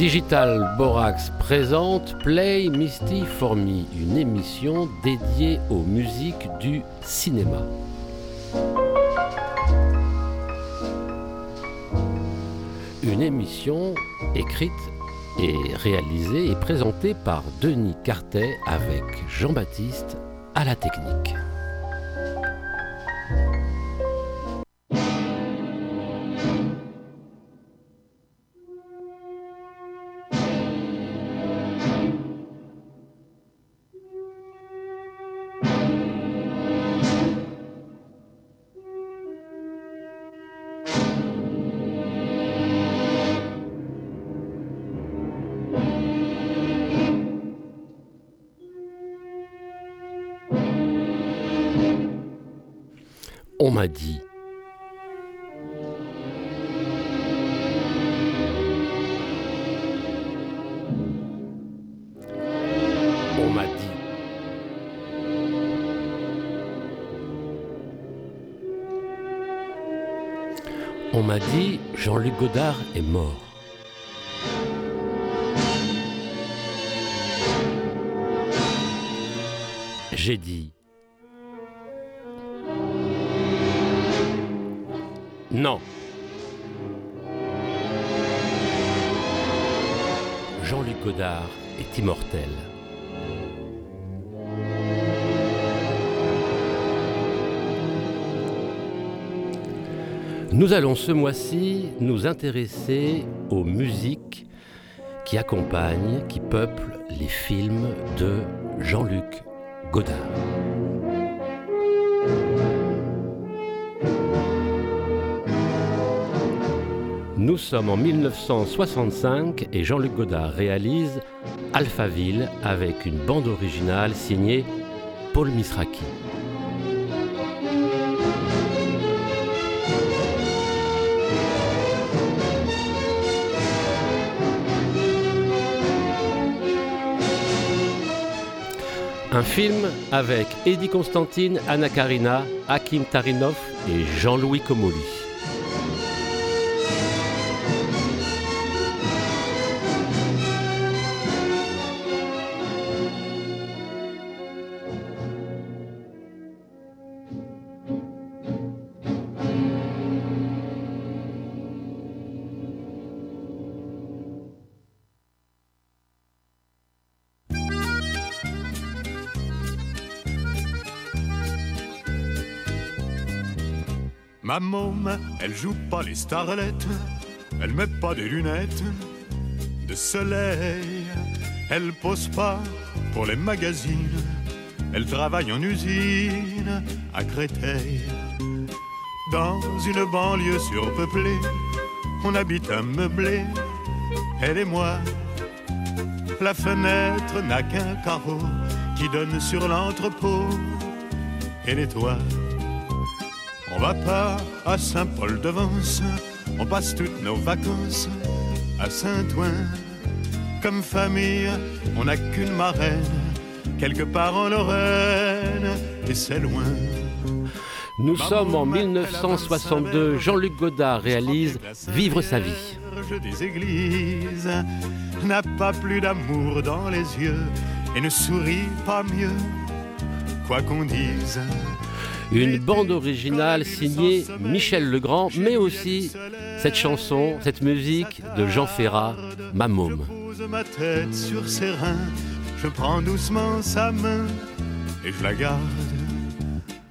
Digital Borax présente Play Misty for Me, une émission dédiée aux musiques du cinéma. Une émission écrite et réalisée et présentée par Denis Cartet avec Jean-Baptiste à la technique. Dit. On m'a dit. On m'a dit Jean-Luc Godard est mort. J'ai dit Non. Jean-Luc Godard est immortel. Nous allons ce mois-ci nous intéresser aux musiques qui accompagnent, qui peuplent les films de Jean-Luc Godard. Nous sommes en 1965 et Jean-Luc Godard réalise Alphaville avec une bande originale signée Paul Misraki. Un film avec Eddie Constantine, Anna Karina, Hakim Tarinov et Jean-Louis Comolli. Elle joue pas les starlettes, elle met pas des lunettes de soleil, elle pose pas pour les magazines, elle travaille en usine à Créteil. Dans une banlieue surpeuplée, on habite un meublé, elle et moi. La fenêtre n'a qu'un carreau qui donne sur l'entrepôt et les toits. On va pas à Saint-Paul-de-Vence, on passe toutes nos vacances à Saint-Ouen. Comme famille, on n'a qu'une marraine, quelque part en Lorraine, et c'est loin. Nous sommes en 1962. Jean-Luc Godard réalise Vivre sa vie. Des églises n'a pas plus d'amour dans les yeux et ne sourit pas mieux, quoi qu'on dise. Une bande originale signée Michel Legrand, mais aussi cette chanson, cette musique de Jean Ferrat, Ma môme. Je pose ma tête sur ses reins, je prends doucement sa main et je la garde.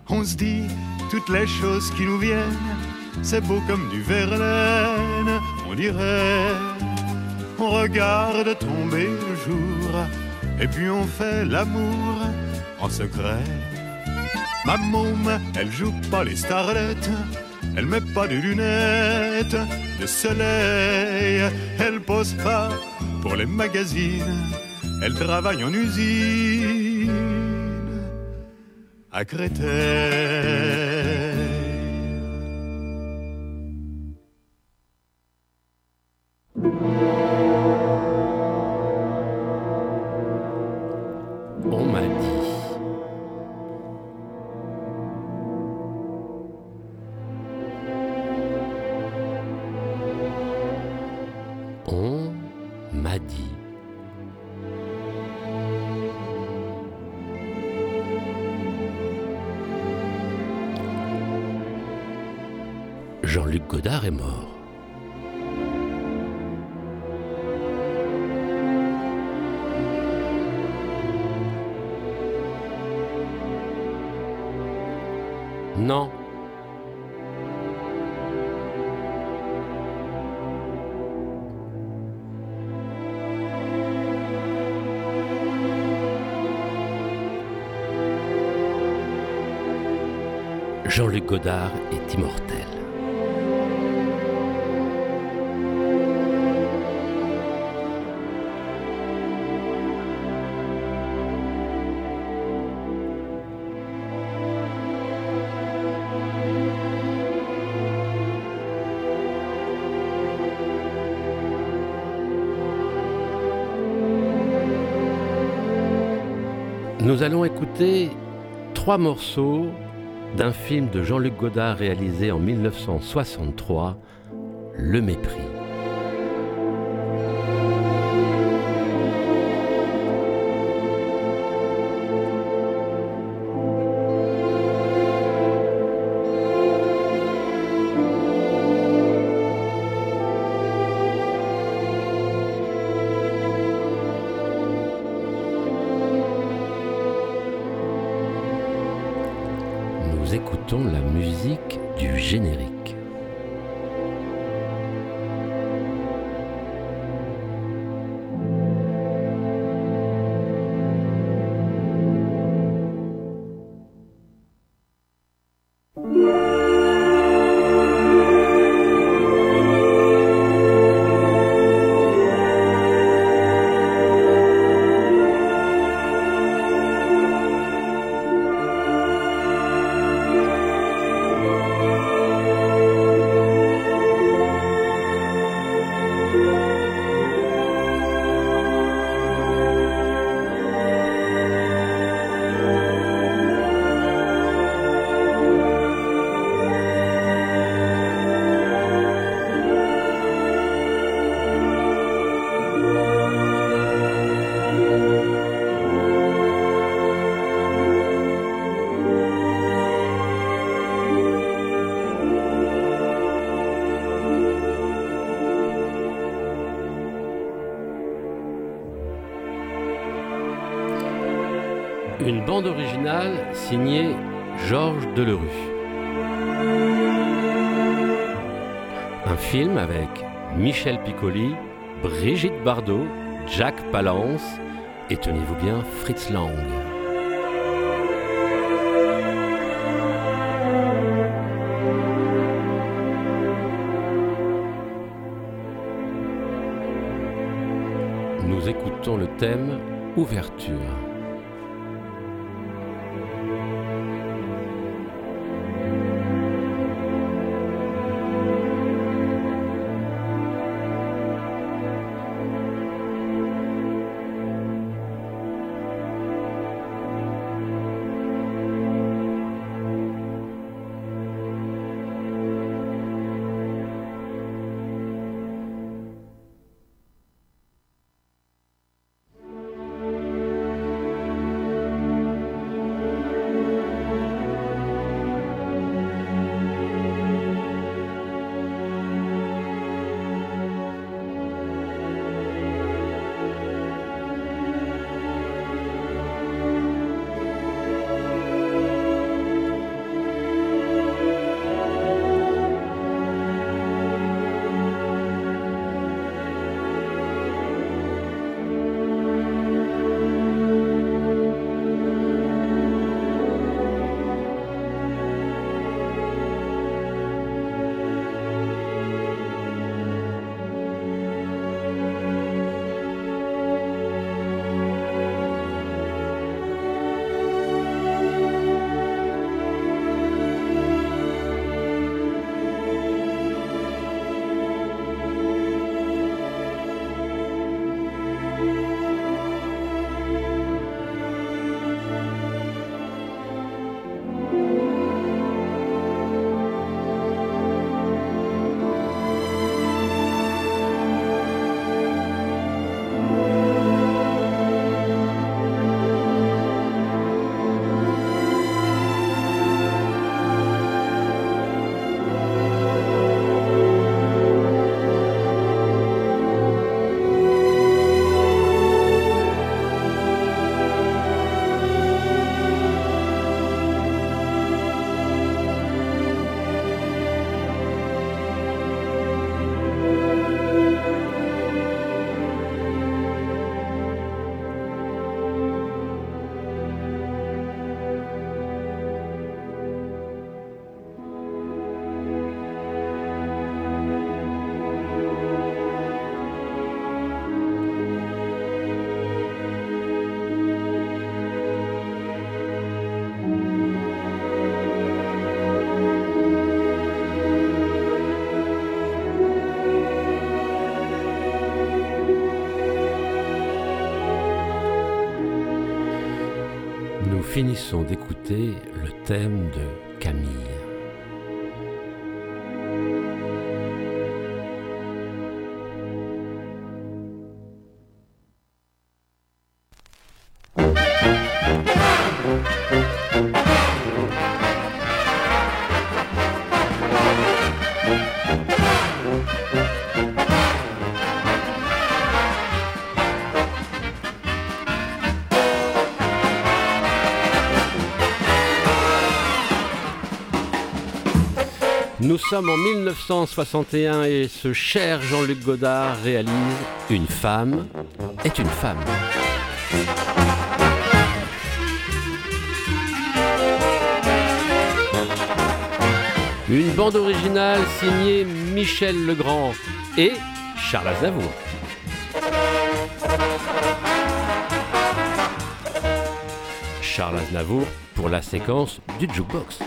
On se dit toutes les choses qui nous viennent, c'est beau comme du verlaine, on dirait. On regarde tomber le jour et puis on fait l'amour en secret. Ma môme, elle joue pas les starlettes, Elle met pas de lunettes de soleil. Elle pose pas pour les magazines. Elle travaille en usine à Créteil. Jean-Luc Godard est mort. Non. Jean-Luc Godard est immortel. Écouter trois morceaux d'un film de Jean-Luc Godard réalisé en 1963, Le Mépris. Une Jack Palance et tenez-vous bien Fritz Lang. Nous écoutons le thème Ouverture. Finissons d'écouter le thème de Camille. En 1961 et ce cher Jean-Luc Godard réalise Une femme est une femme. Une bande originale signée Michel Legrand et Charles Aznavour. Charles Aznavour pour la séquence du jukebox.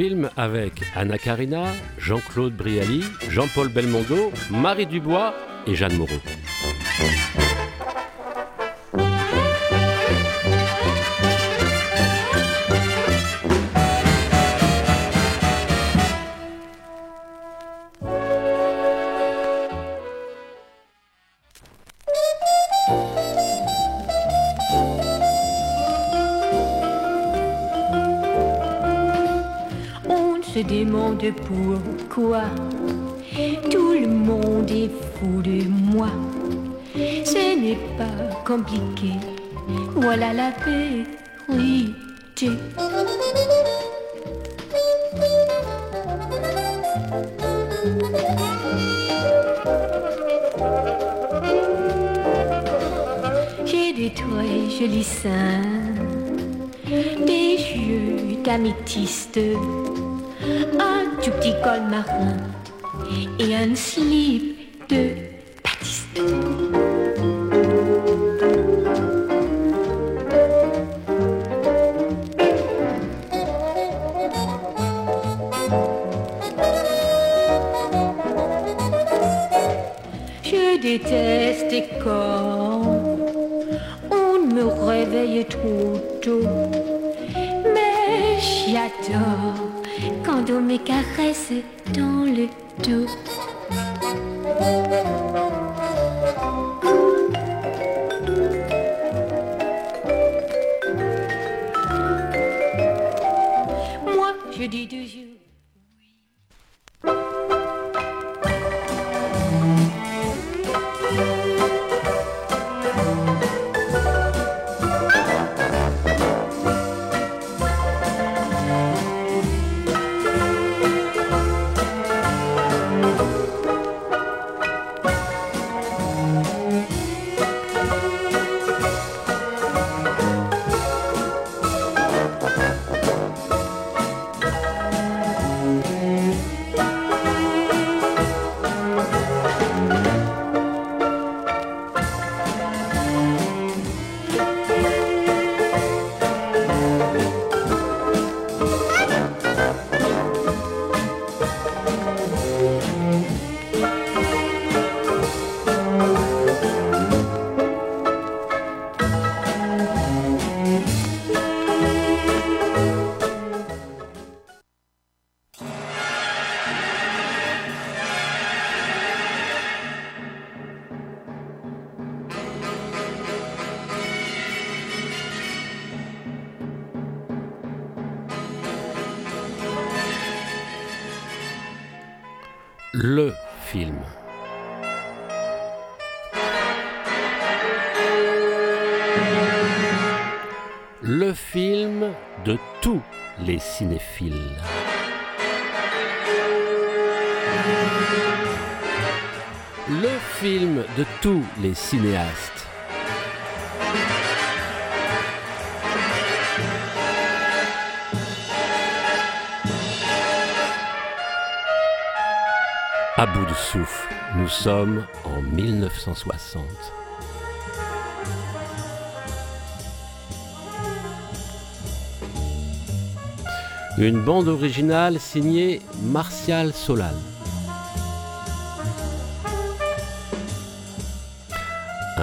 Film avec Anna Karina, Jean-Claude Brialy, Jean-Paul Belmondo, Marie Dubois et Jeanne Moreau. Voilà la vérité. J'ai des très jolis seins, quand on me caresse dans le dos. Le film de tous les cinéastes. À bout de souffle, nous sommes en 1960. Une bande originale signée Martial Solal.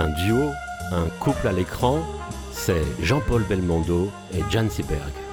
Un duo, un couple à l'écran, c'est Jean-Paul Belmondo et Jan Seberg.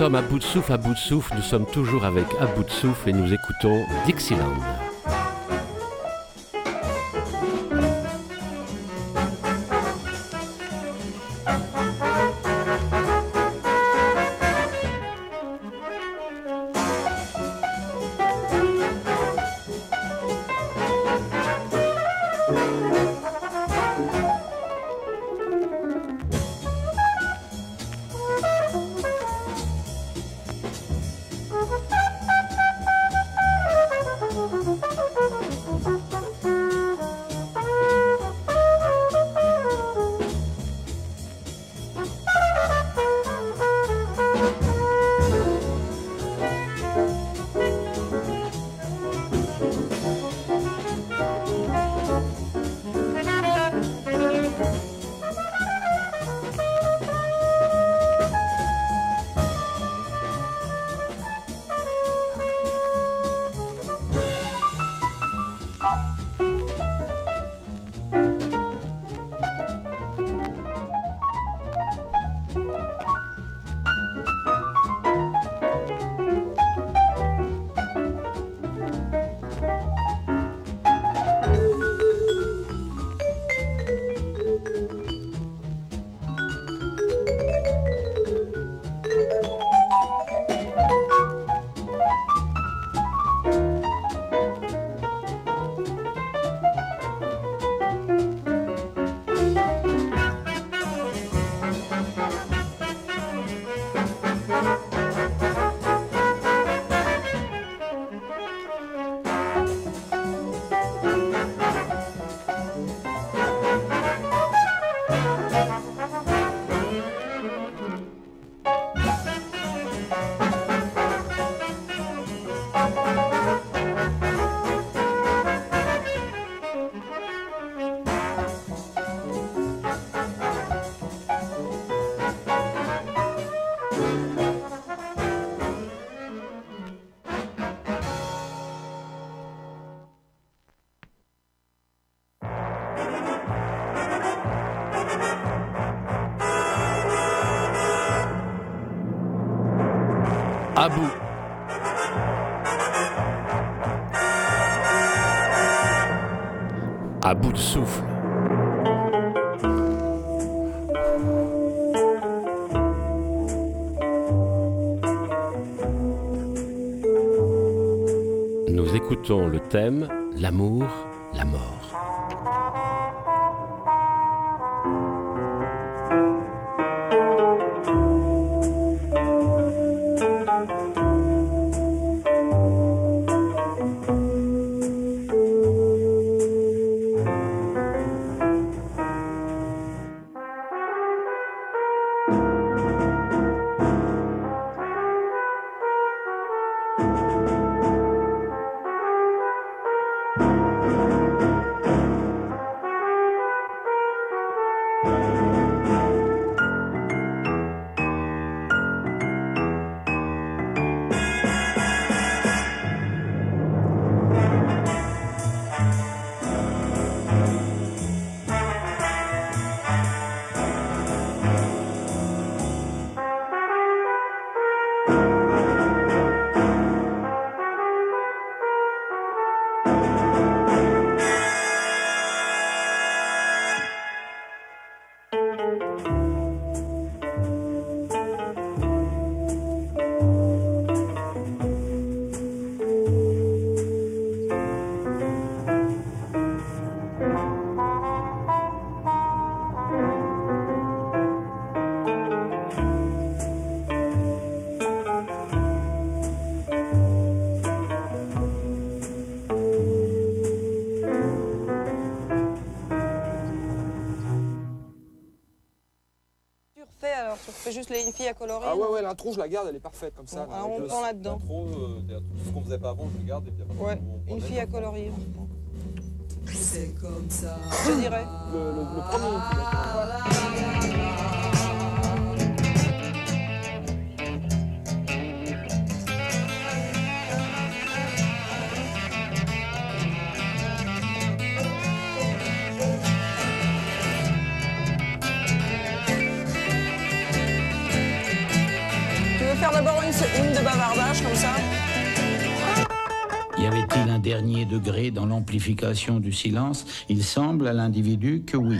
Sommes à bout à bout nous sommes toujours avec à bout et nous écoutons Dixieland. Nous écoutons le thème L'amour, ouais, l'intro, je la garde, elle est parfaite comme ça. Avec on le- prend là-dedans. L'intro, euh, ce qu'on faisait pas avant, je le garde et puis après, Ouais, on une fille à prend. C'est comme ça. Je dirais. le, le, le premier. Un dernier degré dans l'amplification du silence Il semble à l'individu que oui.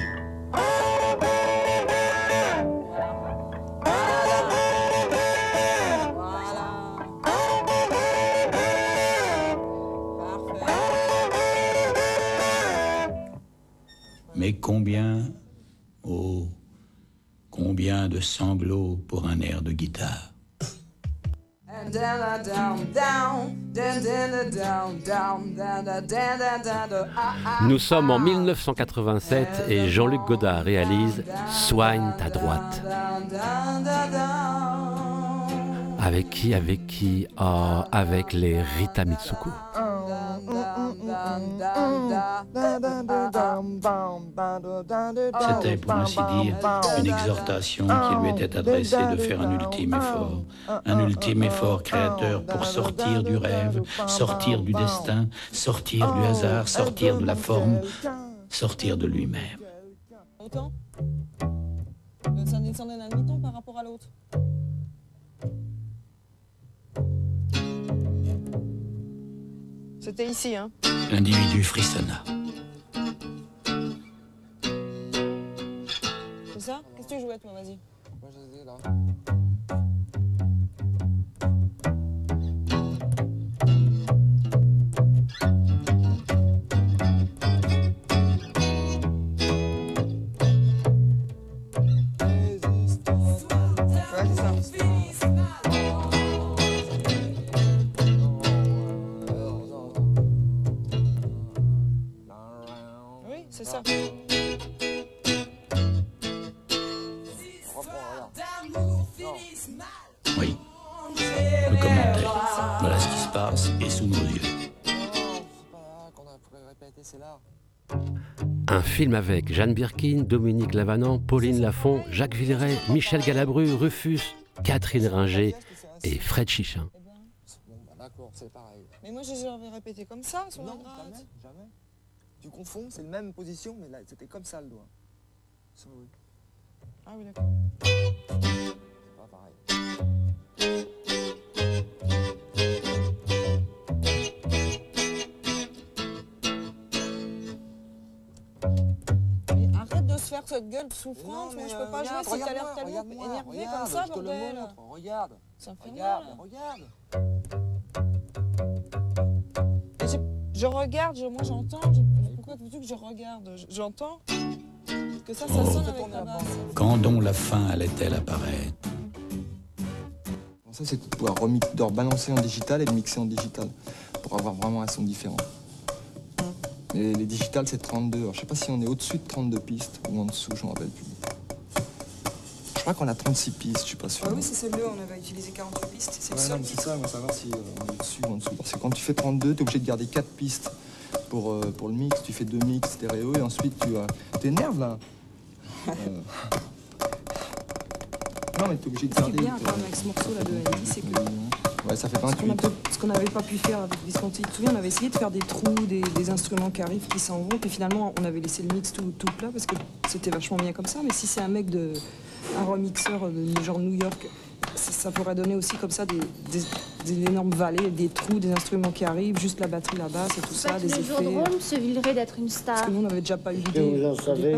Mais combien, oh, combien de sanglots pour un air de guitare? Nous sommes en 1987 et Jean-Luc Godard réalise Soigne ta droite. Avec qui Avec qui Ah, avec les Rita Mitsuko. C'était, pour ainsi dire, une exhortation qui lui était adressée de faire un ultime effort. Un ultime effort créateur pour sortir du rêve, sortir du destin, sortir du hasard, sortir de la forme, sortir de lui-même. Autant Ça descend d'un demi-ton par rapport à l'autre. C'était ici, hein L'individu frissonna. Ça? Qu'est-ce que tu jouais, toi Vas-y. Moi, je les ai là. Oui, c'est ça. Un film avec Jeanne Birkin, Dominique Lavanant, Pauline Lafont, Jacques Villeray, Michel Galabru, Rufus, Catherine Ringer et Fred Chichin. Eh Bon, bah d'accord, c'est pareil. Mais moi, je les avais répétés comme ça, sur la gratte. jamais, jamais. Tu confonds, c'est la même position, mais là, c'était comme ça le doigt. Ah oui, d'accord. c'est pas pareil. Faire cette gueule souffrante. Non, mais, je euh, peux pas jouer regarde, si t'as l'air tellement énervé regarde, comme ça, je te le bordel. montre, regarde, Ça me fait regarde, mal. regarde. Et je, je regarde, je- moi j'entends. je- pourquoi veux-tu que je regarde? Je- J'entends que ça, ça Oh. sonne avec la basse. Quand donc la fin allait-elle apparaître? Ça, c'est de pouvoir remix- de rebalancer en digital et de mixer en digital pour avoir vraiment un son différent. Les digitales, c'est 32. Alors, je sais pas si on est au-dessus de 32 pistes ou en dessous, je me rappelle plus. Je crois qu'on a 36 pistes, je suis pas sûr. Ah oui, c'est celle-là, on avait utilisé 48 pistes, c'est Ouais, c'est ça, on va savoir si euh, on est au-dessus ou en dessous. Parce que quand tu fais 32, tu es obligé de garder 4 pistes pour, euh, pour le mix. Tu fais deux mix stéréo et ensuite tu. T'énerves là Euh, Non, mais tu es obligé de Ce qui garder. est bien quand même avec ce morceau là de Andy, c'est que Ouais, ça fait ce qu'on 28. Qu'on n'avait pas pu faire avec Visconti, tu te souviens, on avait essayé de faire des trous, des, des instruments qui arrivent, qui s'en vont, puis finalement on avait laissé le mix tout, tout plat parce que c'était vachement bien comme ça. Mais si c'est un mec de. un remixeur de genre New York, ça, ça pourrait donner aussi comme ça des, des, des énormes vallées, des trous, des instruments qui arrivent, juste la batterie, la basse et tout ça, des le effets. Jodrome se villerait d'être une Parce star. que nous on n'avait déjà pas eu l'idée. vous en au savez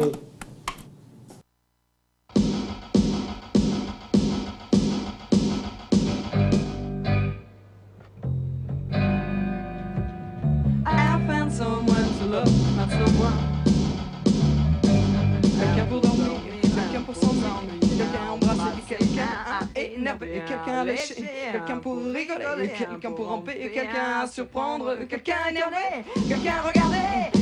quelqu'un pour ramper, quelqu'un à surprendre, quelqu'un à énerver, quelqu'un à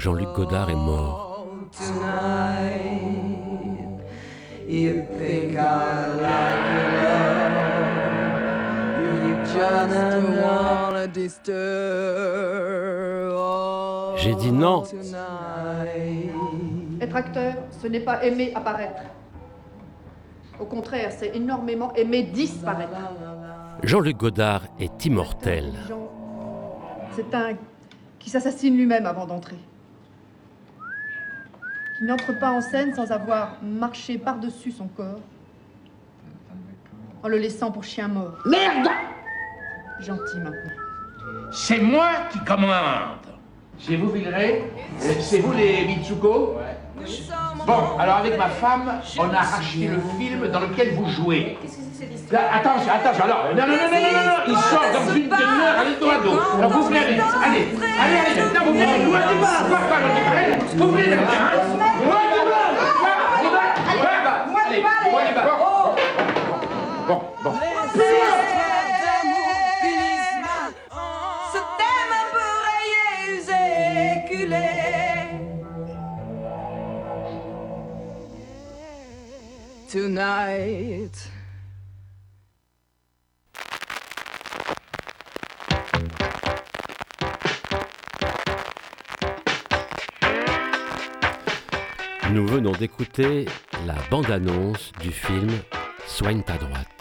Jean-Luc Godard est mort. J'ai dit non. Être acteur, ce n'est pas aimer apparaître. Au contraire, c'est énormément aimer disparaître. Jean-Luc Godard est immortel. C'est un qui s'assassine lui-même avant d'entrer. Qui n'entre pas en scène sans avoir marché par-dessus son corps, en le laissant pour chien mort. Merde Gentil maintenant. C'est moi qui commande. C'est vous, Villeray? C'est vous les Mitsuko? Bon, alors avec ma femme, on a racheté le film dans lequel vous jouez. Attention, attention, alors, non, non, non, non, non, non, il sort dans une demi-heure à l'Eldorado. Alors vous venez, allez, allez, allez, allez, maintenant vous venez, vous venez, pas, pas, pas, vous venez, vous venez, Bon, bon. Tonight. Nous venons d'écouter la bande-annonce du film Soigne ta droite.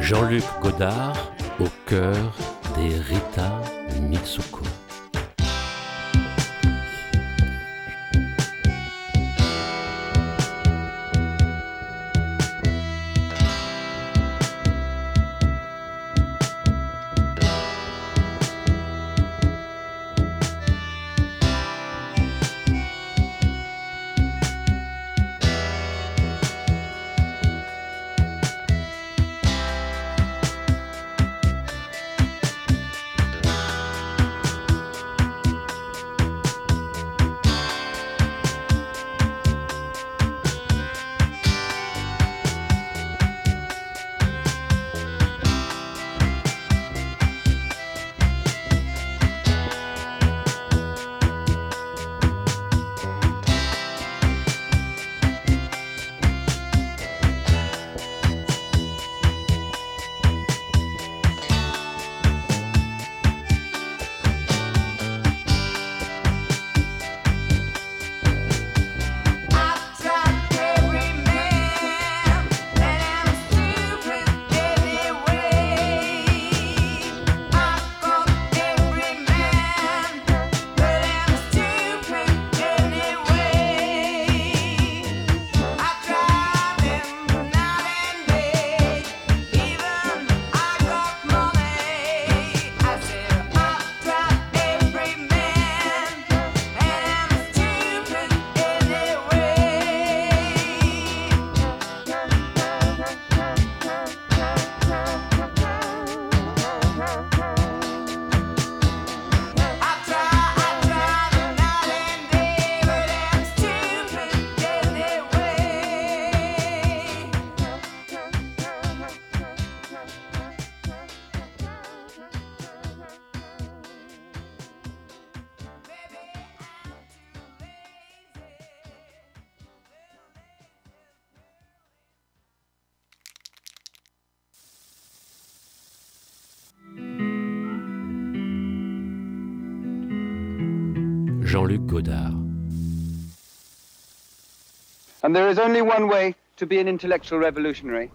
Jean-Luc Godard Jean-Luc Godard. And there is only one way to be an intellectual revolutionary,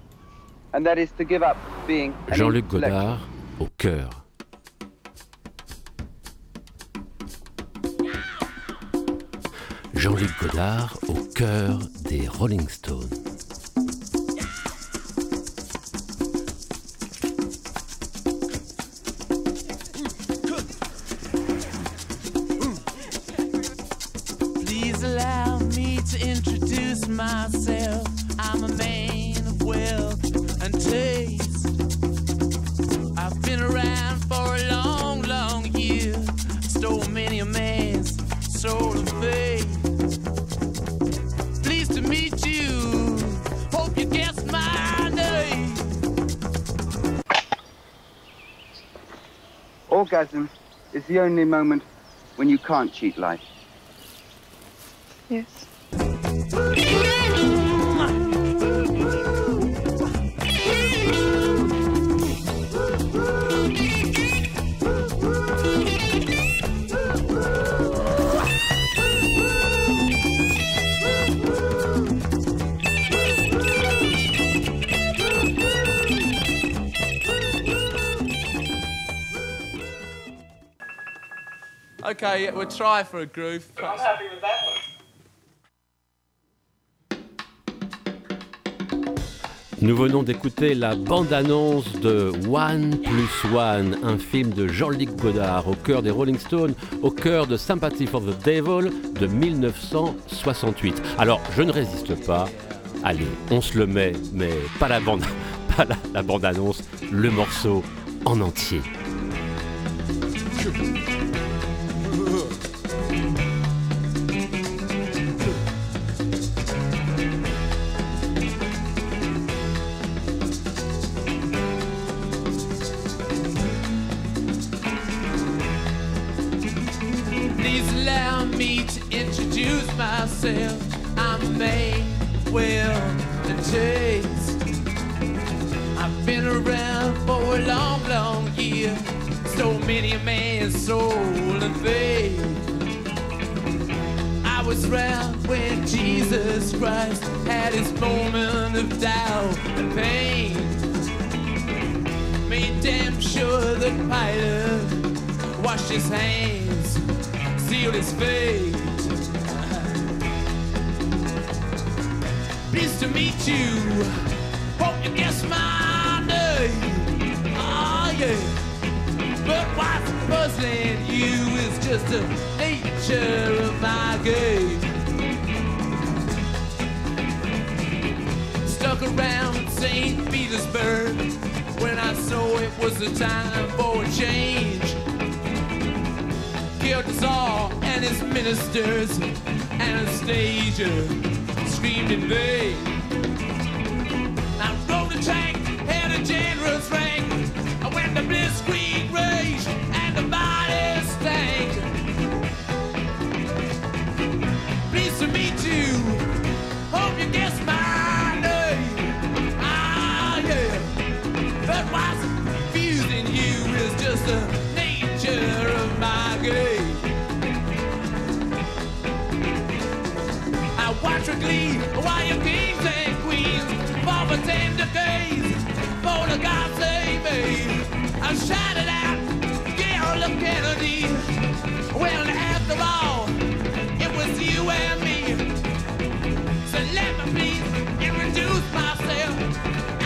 and that is to give up being an Jean-Luc. Godard au cœur. Jean-Luc Godard au cœur des Rolling Stones. Is the only moment when you can't cheat life. Okay, yeah, we'll try for a groove. I'm happy with that one. Nous venons d'écouter la bande-annonce de One Plus One, un film de Jean-Luc Godard au cœur des Rolling Stones, au cœur de Sympathy for the Devil de 1968. Alors, je ne résiste pas. Allez, on se le met, mais pas la bande, pas la, la bande-annonce, le morceau en entier. Washed his hands, sealed his fate. Pleased to meet you. Hope you guess my name. Oh yeah. But what's puzzling you is just the nature of my game. Stuck around St. Petersburg when I saw it was the time for a change. Killed the and his ministers. Anastasia screamed in vain. I rode a tank, had a generous rank. Went to blitzkrieg rage and the body stank. Pleased to meet you. Hope you guess my name. Ah, yeah. But what's confusing you is just the glee while your kings and queens fall for ten decades. For the God save me, I shouted out, Gail of Kennedy. Well, after all, it was you and me. So let me please introduce myself.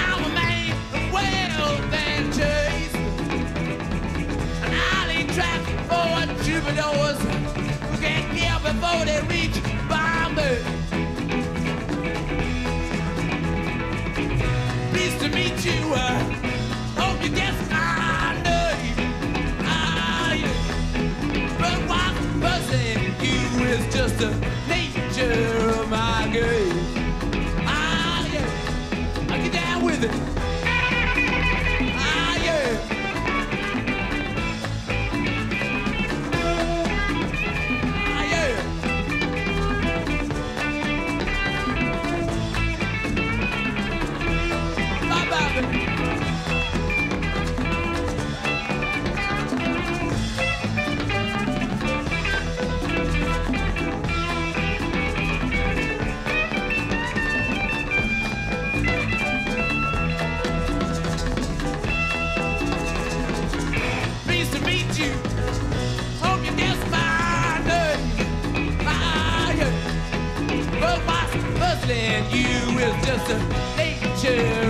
I'm a man of wealth and chase. And I lead track for troubadours who can't kill before they reach Bombay. Is is nature.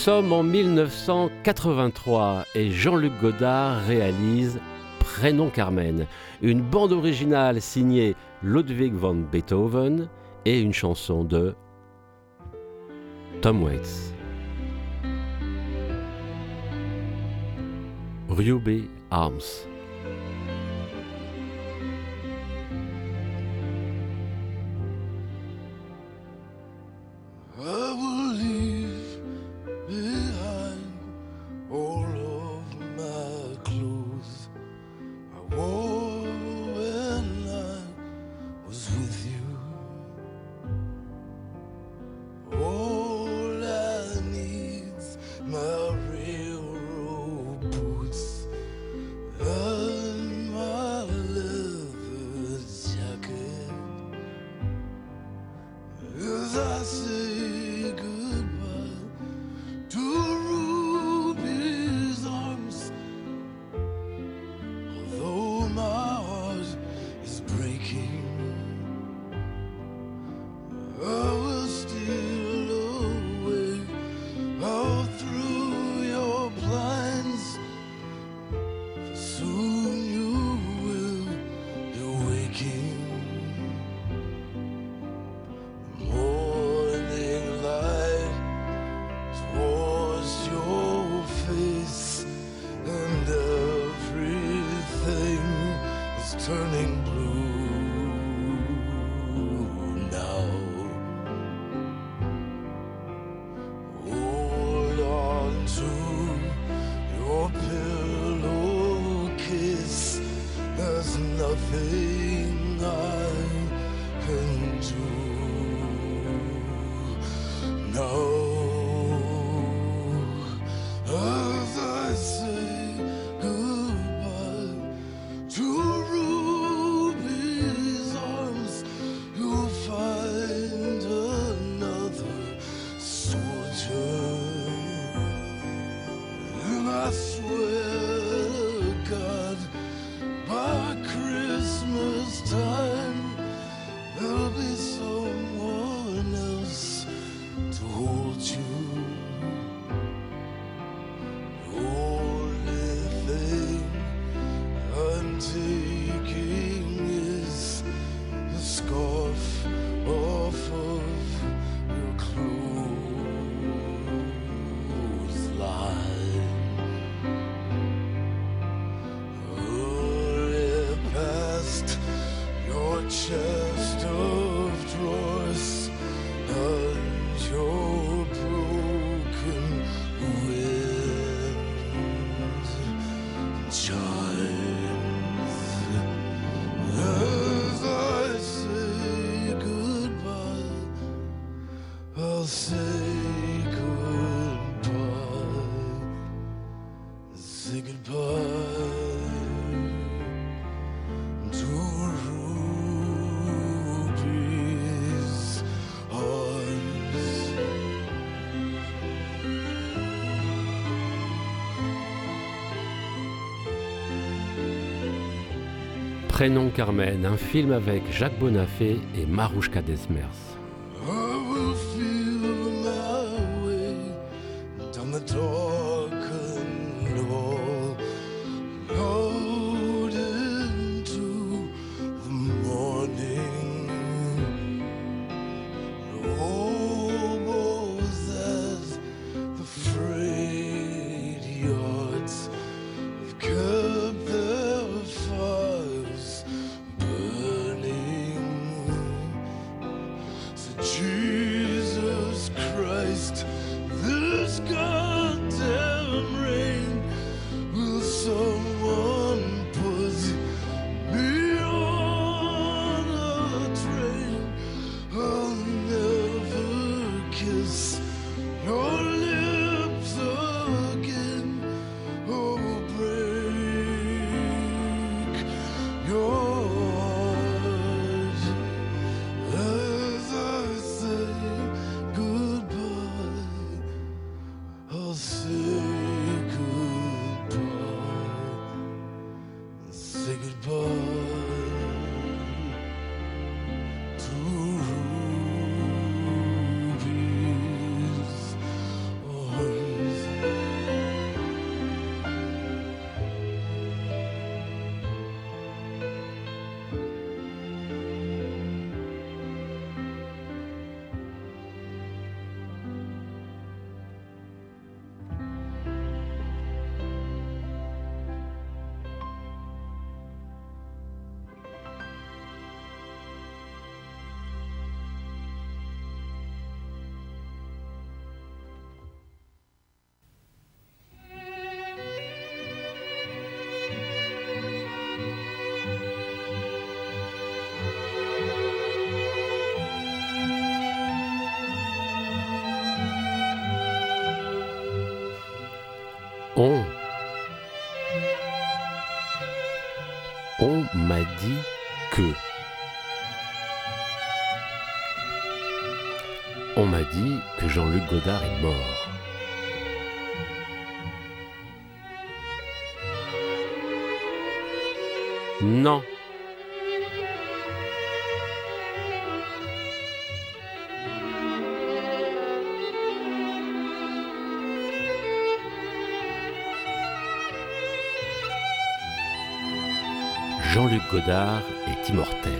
Nous sommes en 1983 et Jean-Luc Godard réalise Prénom Carmen, une bande originale signée Ludwig van Beethoven et une chanson de Tom Waits. Ruby Arms. Uma. Prénom Carmen, un film avec Jacques Bonafé et Marouchka Desmers. m'a dit que. On m'a dit que Jean-Luc Godard est mort. Non, Godard est immortel.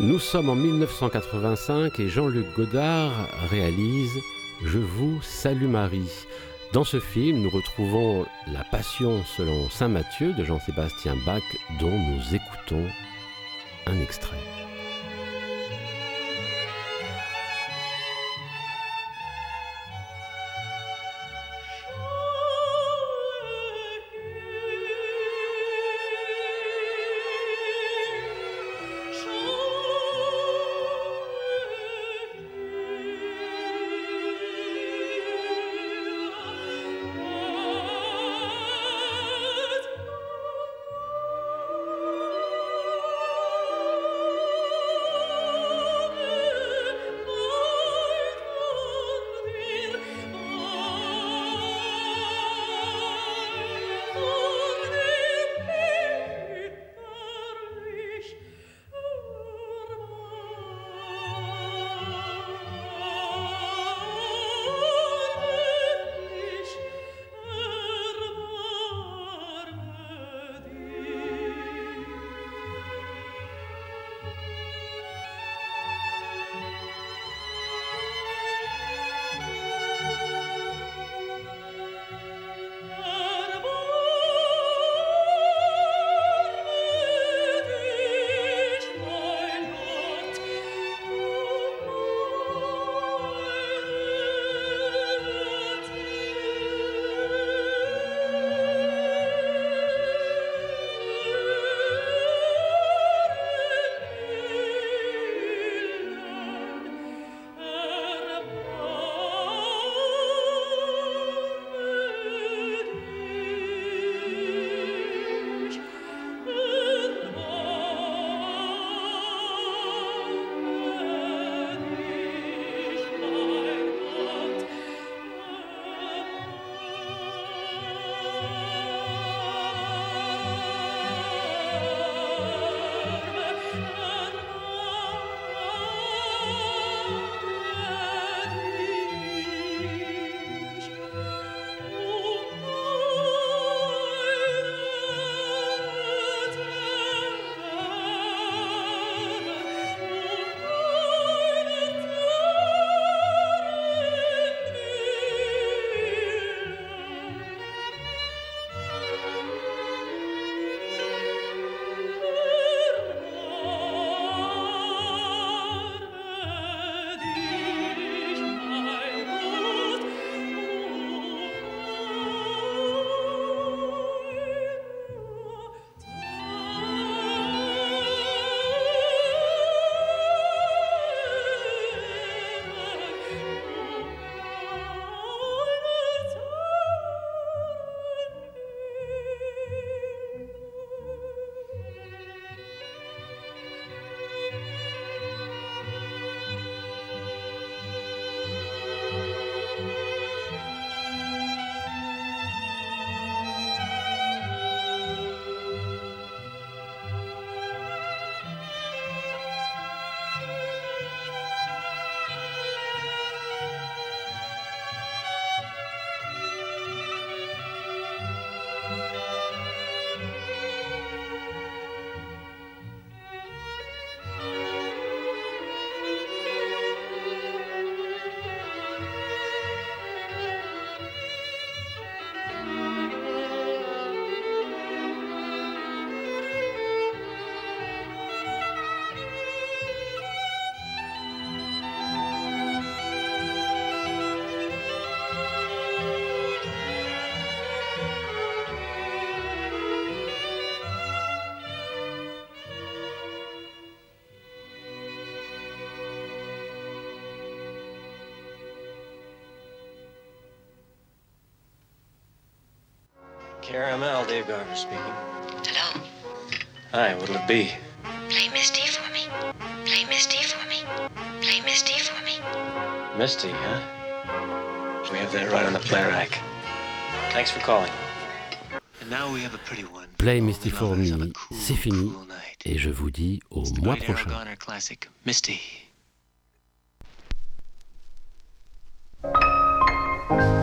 Nous sommes en 1985 et Jean-Luc Godard réalise Je vous salue Marie. Dans ce film, nous retrouvons La Passion selon Saint Matthieu de Jean-Sébastien Bach dont nous écoutons un extrait. Caramel, Dave Garver speaking. Hello? Hi, what'll it be? Play Misty for me. Play Misty for me. Play Misty for me. Misty, huh? We have that right on the play rack. Thanks for calling. And now we have a pretty one. Play Misty for Me, c'est fini. Et je vous dis au mois prochain. Aragoner classic, Misty. Thank